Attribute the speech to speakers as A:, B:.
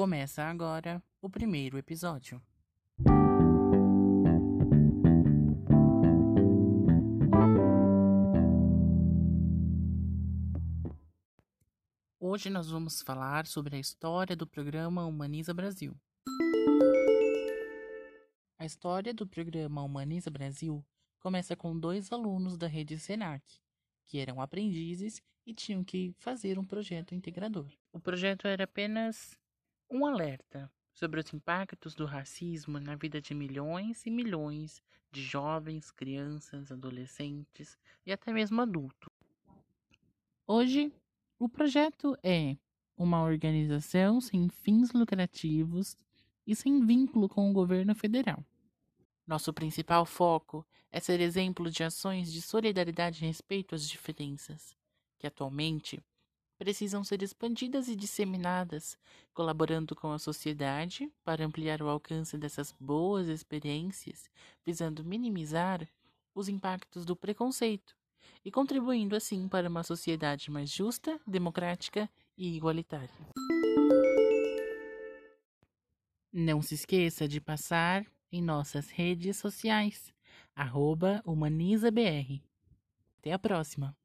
A: Começa agora o primeiro episódio. Hoje nós vamos falar sobre a história do programa Humaniza Brasil. A história do programa Humaniza Brasil começa com dois alunos da rede Senac, que eram aprendizes e tinham que fazer um projeto integrador. O projeto era apenas um alerta sobre os impactos do racismo na vida de milhões e milhões de jovens, crianças, adolescentes e até mesmo adultos. Hoje, o projeto é uma organização sem fins lucrativos e sem vínculo com o governo federal. Nosso principal foco é ser exemplo de ações de solidariedade e respeito às diferenças, que atualmente precisam ser expandidas e disseminadas, colaborando com a sociedade para ampliar o alcance dessas boas experiências, visando minimizar os impactos do preconceito e contribuindo assim para uma sociedade mais justa, democrática e igualitária. Não se esqueça de passar em nossas redes sociais, humanizabr. Até a próxima!